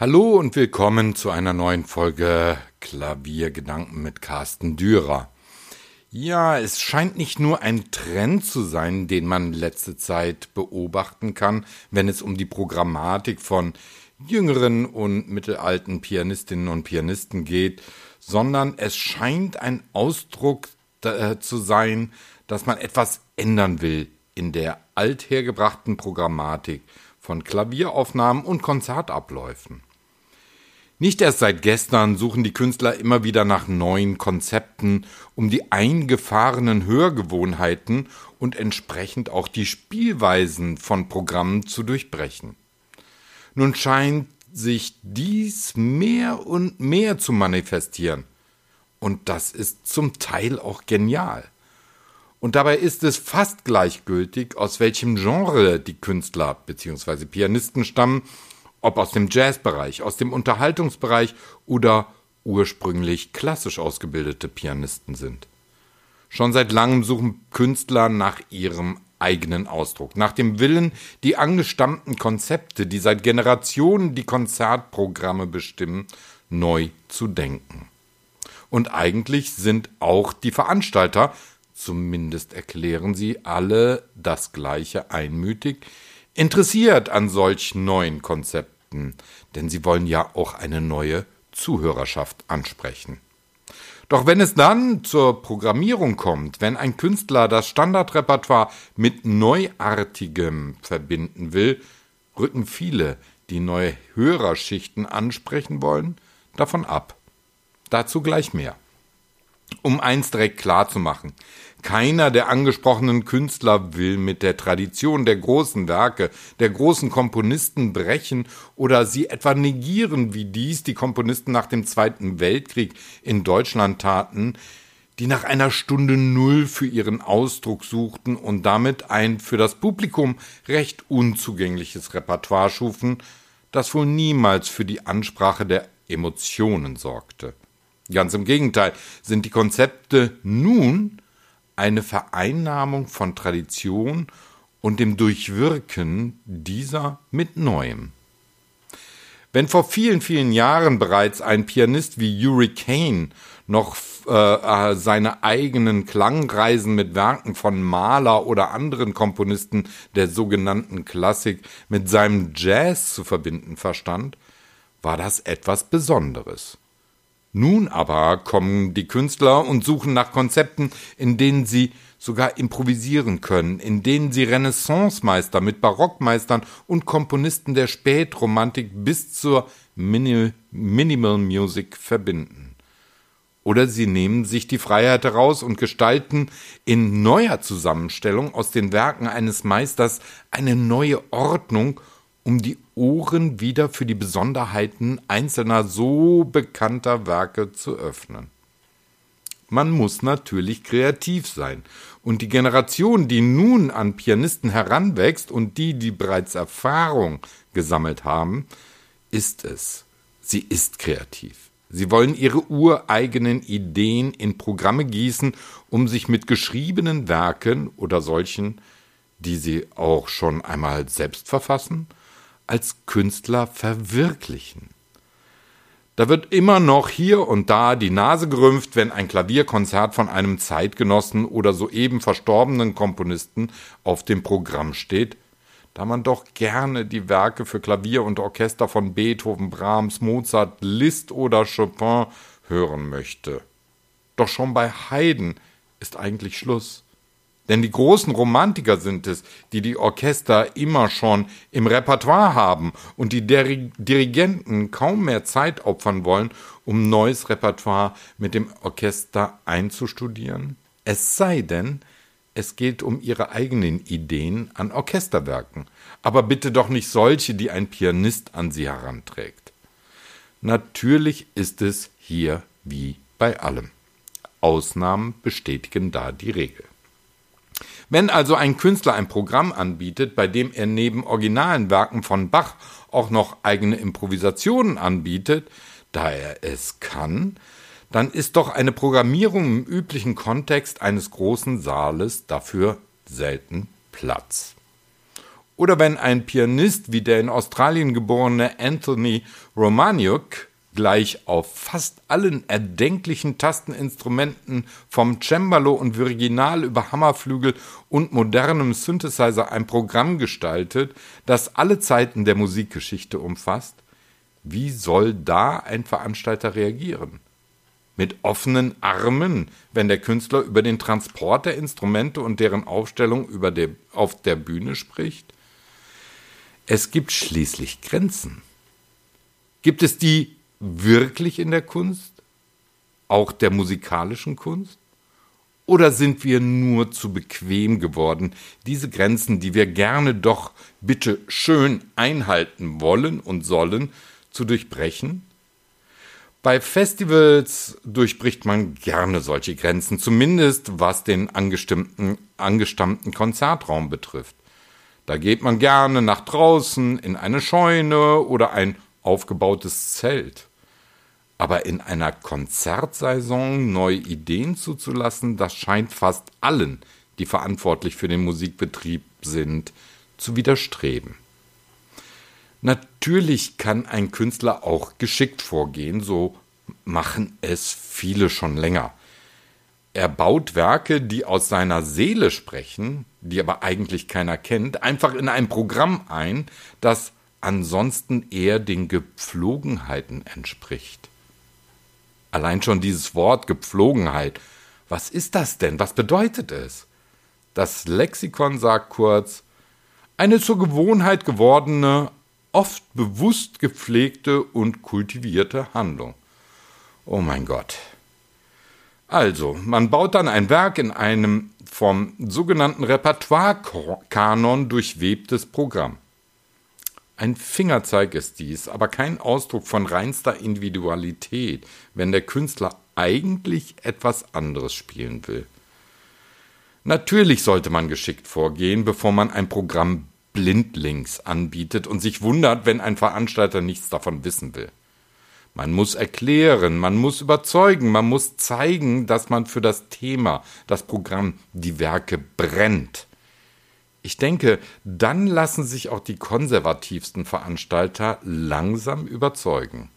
Hallo und willkommen zu einer neuen Folge Klaviergedanken mit Carsten Dürer. Ja, es scheint nicht nur ein Trend zu sein, den man letzte Zeit beobachten kann, wenn es um die Programmatik von jüngeren und mittelalten Pianistinnen und Pianisten geht, sondern es scheint ein Ausdruck äh, zu sein, dass man etwas ändern will in der althergebrachten Programmatik von Klavieraufnahmen und Konzertabläufen. Nicht erst seit gestern suchen die Künstler immer wieder nach neuen Konzepten, um die eingefahrenen Hörgewohnheiten und entsprechend auch die Spielweisen von Programmen zu durchbrechen. Nun scheint sich dies mehr und mehr zu manifestieren. Und das ist zum Teil auch genial. Und dabei ist es fast gleichgültig, aus welchem Genre die Künstler bzw. Pianisten stammen ob aus dem Jazzbereich, aus dem Unterhaltungsbereich oder ursprünglich klassisch ausgebildete Pianisten sind. Schon seit langem suchen Künstler nach ihrem eigenen Ausdruck, nach dem Willen, die angestammten Konzepte, die seit Generationen die Konzertprogramme bestimmen, neu zu denken. Und eigentlich sind auch die Veranstalter, zumindest erklären sie alle das gleiche einmütig, interessiert an solch neuen Konzepten, denn sie wollen ja auch eine neue Zuhörerschaft ansprechen. Doch wenn es dann zur Programmierung kommt, wenn ein Künstler das Standardrepertoire mit Neuartigem verbinden will, rücken viele, die neue Hörerschichten ansprechen wollen, davon ab. Dazu gleich mehr. Um eins direkt klar zu machen. Keiner der angesprochenen Künstler will mit der Tradition der großen Werke, der großen Komponisten brechen oder sie etwa negieren, wie dies die Komponisten nach dem Zweiten Weltkrieg in Deutschland taten, die nach einer Stunde Null für ihren Ausdruck suchten und damit ein für das Publikum recht unzugängliches Repertoire schufen, das wohl niemals für die Ansprache der Emotionen sorgte. Ganz im Gegenteil sind die Konzepte nun eine Vereinnahmung von Tradition und dem Durchwirken dieser mit Neuem. Wenn vor vielen, vielen Jahren bereits ein Pianist wie Yuri Kane noch äh, äh, seine eigenen Klangreisen mit Werken von Mahler oder anderen Komponisten der sogenannten Klassik mit seinem Jazz zu verbinden verstand, war das etwas Besonderes. Nun aber kommen die Künstler und suchen nach Konzepten, in denen sie sogar improvisieren können, in denen sie Renaissancemeister mit Barockmeistern und Komponisten der Spätromantik bis zur Minimal, Minimal Music verbinden. Oder sie nehmen sich die Freiheit heraus und gestalten in neuer Zusammenstellung aus den Werken eines Meisters eine neue Ordnung um die Ohren wieder für die Besonderheiten einzelner so bekannter Werke zu öffnen. Man muss natürlich kreativ sein, und die Generation, die nun an Pianisten heranwächst und die, die bereits Erfahrung gesammelt haben, ist es. Sie ist kreativ. Sie wollen ihre ureigenen Ideen in Programme gießen, um sich mit geschriebenen Werken oder solchen, die sie auch schon einmal selbst verfassen, als Künstler verwirklichen. Da wird immer noch hier und da die Nase gerümpft, wenn ein Klavierkonzert von einem Zeitgenossen oder soeben verstorbenen Komponisten auf dem Programm steht, da man doch gerne die Werke für Klavier und Orchester von Beethoven, Brahms, Mozart, Liszt oder Chopin hören möchte. Doch schon bei Haydn ist eigentlich Schluss. Denn die großen Romantiker sind es, die die Orchester immer schon im Repertoire haben und die Dirigenten kaum mehr Zeit opfern wollen, um neues Repertoire mit dem Orchester einzustudieren. Es sei denn, es geht um ihre eigenen Ideen an Orchesterwerken, aber bitte doch nicht solche, die ein Pianist an sie heranträgt. Natürlich ist es hier wie bei allem. Ausnahmen bestätigen da die Regel. Wenn also ein Künstler ein Programm anbietet, bei dem er neben originalen Werken von Bach auch noch eigene Improvisationen anbietet, da er es kann, dann ist doch eine Programmierung im üblichen Kontext eines großen Saales dafür selten Platz. Oder wenn ein Pianist wie der in Australien geborene Anthony Romaniuk gleich auf fast allen erdenklichen Tasteninstrumenten vom Cembalo und Virginal über Hammerflügel und modernem Synthesizer ein Programm gestaltet, das alle Zeiten der Musikgeschichte umfasst, wie soll da ein Veranstalter reagieren? Mit offenen Armen, wenn der Künstler über den Transport der Instrumente und deren Aufstellung über der, auf der Bühne spricht? Es gibt schließlich Grenzen. Gibt es die wirklich in der Kunst? Auch der musikalischen Kunst? Oder sind wir nur zu bequem geworden, diese Grenzen, die wir gerne doch bitte schön einhalten wollen und sollen, zu durchbrechen? Bei Festivals durchbricht man gerne solche Grenzen, zumindest was den angestammten Konzertraum betrifft. Da geht man gerne nach draußen in eine Scheune oder ein aufgebautes Zelt. Aber in einer Konzertsaison neue Ideen zuzulassen, das scheint fast allen, die verantwortlich für den Musikbetrieb sind, zu widerstreben. Natürlich kann ein Künstler auch geschickt vorgehen, so machen es viele schon länger. Er baut Werke, die aus seiner Seele sprechen, die aber eigentlich keiner kennt, einfach in ein Programm ein, das ansonsten eher den Gepflogenheiten entspricht. Allein schon dieses Wort Gepflogenheit. Was ist das denn? Was bedeutet es? Das Lexikon sagt kurz, eine zur Gewohnheit gewordene, oft bewusst gepflegte und kultivierte Handlung. Oh mein Gott. Also, man baut dann ein Werk in einem vom sogenannten Repertoire-Kanon durchwebtes Programm. Ein Fingerzeig ist dies, aber kein Ausdruck von reinster Individualität, wenn der Künstler eigentlich etwas anderes spielen will. Natürlich sollte man geschickt vorgehen, bevor man ein Programm blindlings anbietet und sich wundert, wenn ein Veranstalter nichts davon wissen will. Man muss erklären, man muss überzeugen, man muss zeigen, dass man für das Thema, das Programm, die Werke brennt. Ich denke, dann lassen sich auch die konservativsten Veranstalter langsam überzeugen.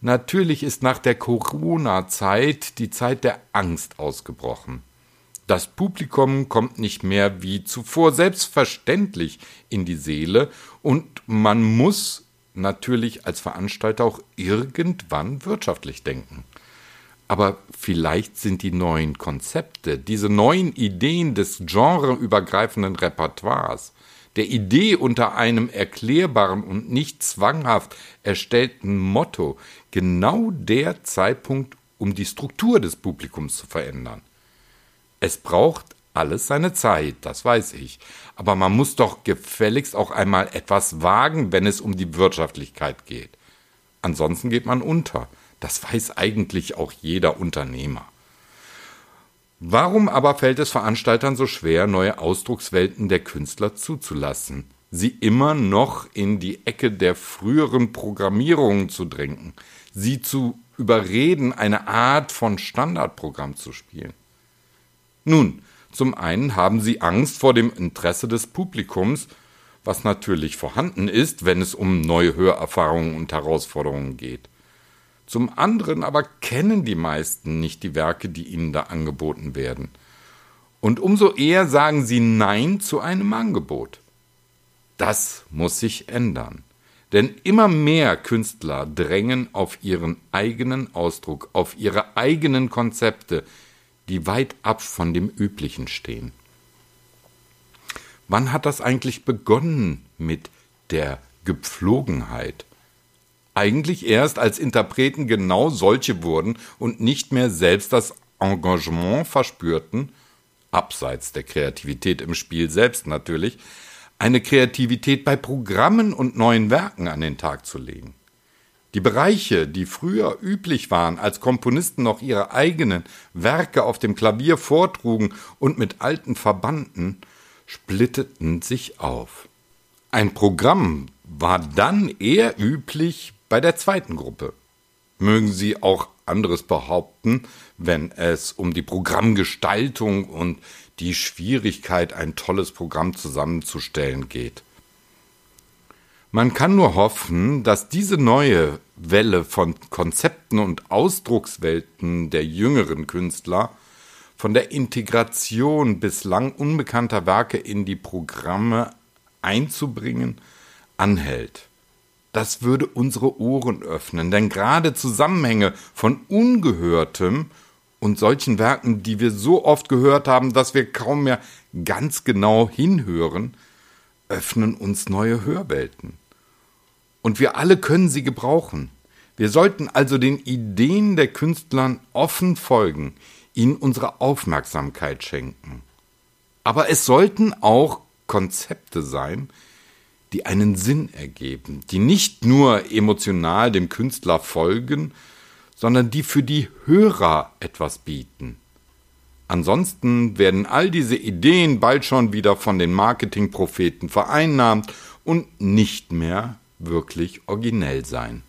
Natürlich ist nach der Corona-Zeit die Zeit der Angst ausgebrochen. Das Publikum kommt nicht mehr wie zuvor selbstverständlich in die Seele und man muss natürlich als Veranstalter auch irgendwann wirtschaftlich denken. Aber vielleicht sind die neuen Konzepte, diese neuen Ideen des genreübergreifenden Repertoires, der Idee unter einem erklärbaren und nicht zwanghaft erstellten Motto genau der Zeitpunkt, um die Struktur des Publikums zu verändern. Es braucht alles seine Zeit, das weiß ich. Aber man muss doch gefälligst auch einmal etwas wagen, wenn es um die Wirtschaftlichkeit geht. Ansonsten geht man unter. Das weiß eigentlich auch jeder Unternehmer. Warum aber fällt es Veranstaltern so schwer, neue Ausdruckswelten der Künstler zuzulassen, sie immer noch in die Ecke der früheren Programmierungen zu drängen, sie zu überreden, eine Art von Standardprogramm zu spielen? Nun, zum einen haben sie Angst vor dem Interesse des Publikums, was natürlich vorhanden ist, wenn es um neue Hörerfahrungen und Herausforderungen geht. Zum anderen aber kennen die meisten nicht die Werke, die ihnen da angeboten werden. Und umso eher sagen sie Nein zu einem Angebot. Das muss sich ändern. Denn immer mehr Künstler drängen auf ihren eigenen Ausdruck, auf ihre eigenen Konzepte, die weit ab von dem Üblichen stehen. Wann hat das eigentlich begonnen mit der Gepflogenheit? Eigentlich erst als Interpreten genau solche wurden und nicht mehr selbst das Engagement verspürten, abseits der Kreativität im Spiel selbst natürlich, eine Kreativität bei Programmen und neuen Werken an den Tag zu legen. Die Bereiche, die früher üblich waren, als Komponisten noch ihre eigenen Werke auf dem Klavier vortrugen und mit alten verbanden, splitteten sich auf. Ein Programm war dann eher üblich bei der zweiten Gruppe. mögen sie auch anderes behaupten, wenn es um die Programmgestaltung und die Schwierigkeit, ein tolles Programm zusammenzustellen geht. Man kann nur hoffen, dass diese neue Welle von Konzepten und Ausdruckswelten der jüngeren Künstler von der Integration bislang unbekannter Werke in die Programme einzubringen, anhält. Das würde unsere Ohren öffnen, denn gerade Zusammenhänge von Ungehörtem und solchen Werken, die wir so oft gehört haben, dass wir kaum mehr ganz genau hinhören, öffnen uns neue Hörwelten. Und wir alle können sie gebrauchen. Wir sollten also den Ideen der Künstlern offen folgen, ihnen unsere Aufmerksamkeit schenken. Aber es sollten auch Konzepte sein, die einen Sinn ergeben, die nicht nur emotional dem Künstler folgen, sondern die für die Hörer etwas bieten. Ansonsten werden all diese Ideen bald schon wieder von den Marketingpropheten vereinnahmt und nicht mehr wirklich originell sein.